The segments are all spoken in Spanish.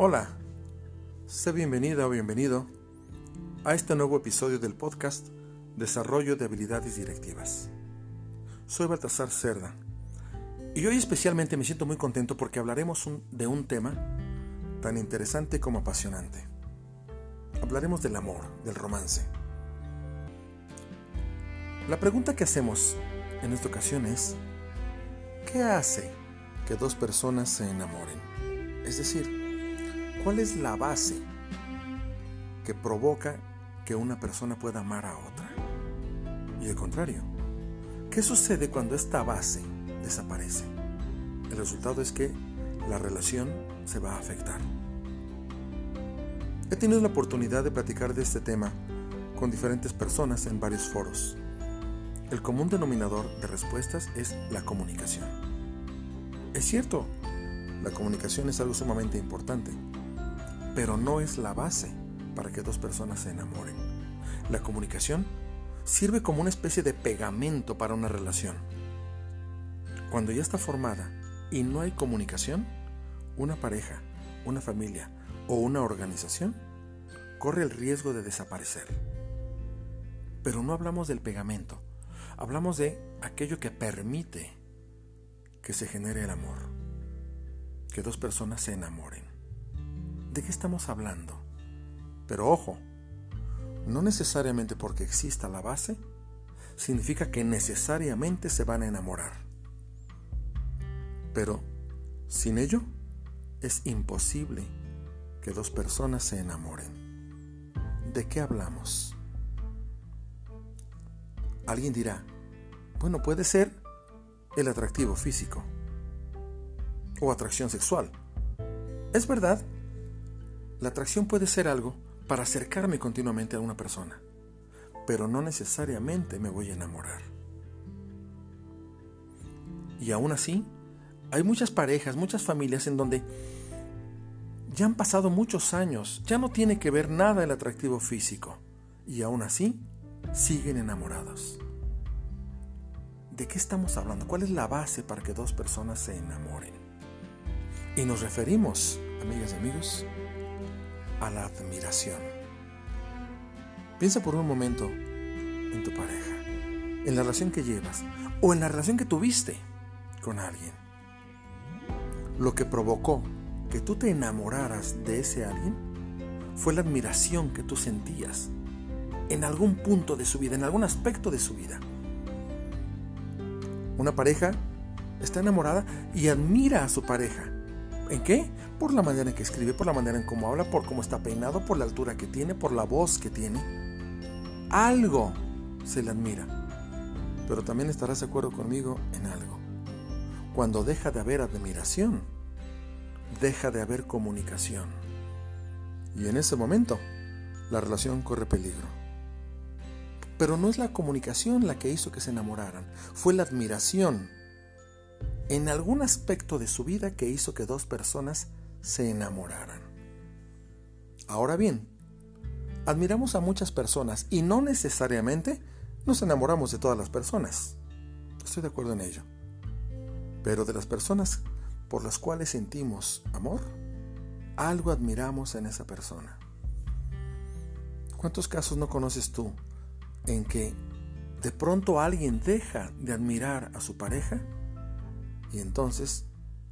Hola, sé bienvenida o bienvenido a este nuevo episodio del podcast Desarrollo de Habilidades Directivas. Soy Baltasar Cerda y hoy especialmente me siento muy contento porque hablaremos de un tema tan interesante como apasionante. Hablaremos del amor, del romance. La pregunta que hacemos en esta ocasión es, ¿qué hace que dos personas se enamoren? Es decir, ¿Cuál es la base que provoca que una persona pueda amar a otra? Y al contrario, ¿qué sucede cuando esta base desaparece? El resultado es que la relación se va a afectar. He tenido la oportunidad de platicar de este tema con diferentes personas en varios foros. El común denominador de respuestas es la comunicación. Es cierto, la comunicación es algo sumamente importante pero no es la base para que dos personas se enamoren. La comunicación sirve como una especie de pegamento para una relación. Cuando ya está formada y no hay comunicación, una pareja, una familia o una organización corre el riesgo de desaparecer. Pero no hablamos del pegamento, hablamos de aquello que permite que se genere el amor, que dos personas se enamoren. ¿De qué estamos hablando? Pero ojo, no necesariamente porque exista la base, significa que necesariamente se van a enamorar. Pero sin ello, es imposible que dos personas se enamoren. ¿De qué hablamos? Alguien dirá, bueno, puede ser el atractivo físico o atracción sexual. Es verdad la atracción puede ser algo para acercarme continuamente a una persona, pero no necesariamente me voy a enamorar. Y aún así, hay muchas parejas, muchas familias en donde ya han pasado muchos años, ya no tiene que ver nada el atractivo físico, y aún así siguen enamorados. ¿De qué estamos hablando? ¿Cuál es la base para que dos personas se enamoren? Y nos referimos, amigas y amigos, a la admiración. Piensa por un momento en tu pareja, en la relación que llevas o en la relación que tuviste con alguien. Lo que provocó que tú te enamoraras de ese alguien fue la admiración que tú sentías en algún punto de su vida, en algún aspecto de su vida. Una pareja está enamorada y admira a su pareja ¿En qué? Por la manera en que escribe, por la manera en cómo habla, por cómo está peinado, por la altura que tiene, por la voz que tiene. Algo se le admira. Pero también estarás de acuerdo conmigo en algo. Cuando deja de haber admiración, deja de haber comunicación. Y en ese momento, la relación corre peligro. Pero no es la comunicación la que hizo que se enamoraran, fue la admiración en algún aspecto de su vida que hizo que dos personas se enamoraran. Ahora bien, admiramos a muchas personas y no necesariamente nos enamoramos de todas las personas. Estoy de acuerdo en ello. Pero de las personas por las cuales sentimos amor, algo admiramos en esa persona. ¿Cuántos casos no conoces tú en que de pronto alguien deja de admirar a su pareja y entonces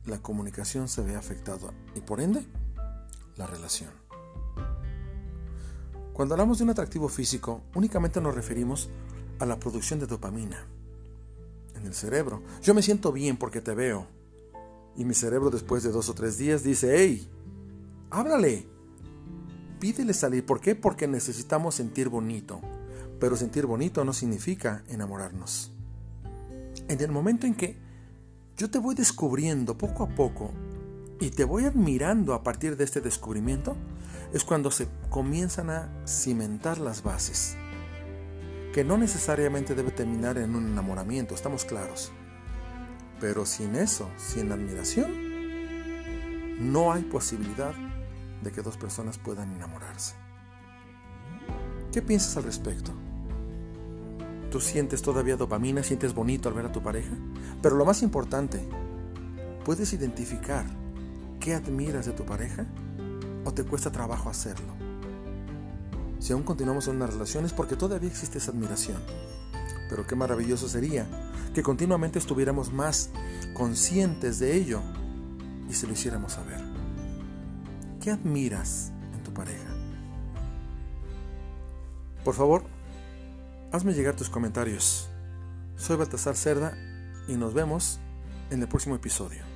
la comunicación se ve afectada y por ende la relación. Cuando hablamos de un atractivo físico, únicamente nos referimos a la producción de dopamina en el cerebro. Yo me siento bien porque te veo. Y mi cerebro después de dos o tres días dice, hey, háblale, pídele salir. ¿Por qué? Porque necesitamos sentir bonito. Pero sentir bonito no significa enamorarnos. En el momento en que yo te voy descubriendo poco a poco y te voy admirando a partir de este descubrimiento, es cuando se comienzan a cimentar las bases, que no necesariamente debe terminar en un enamoramiento, estamos claros. Pero sin eso, sin admiración, no hay posibilidad de que dos personas puedan enamorarse. ¿Qué piensas al respecto? ¿Tú sientes todavía dopamina? ¿Sientes bonito al ver a tu pareja? Pero lo más importante, ¿puedes identificar qué admiras de tu pareja? o te cuesta trabajo hacerlo? Si aún continuamos en una relación es porque todavía existe esa admiración. Pero qué maravilloso sería que continuamente estuviéramos más conscientes de ello y se lo hiciéramos saber. ¿Qué admiras en tu pareja? Por favor, hazme llegar tus comentarios. Soy Baltasar Cerda y nos vemos en el próximo episodio.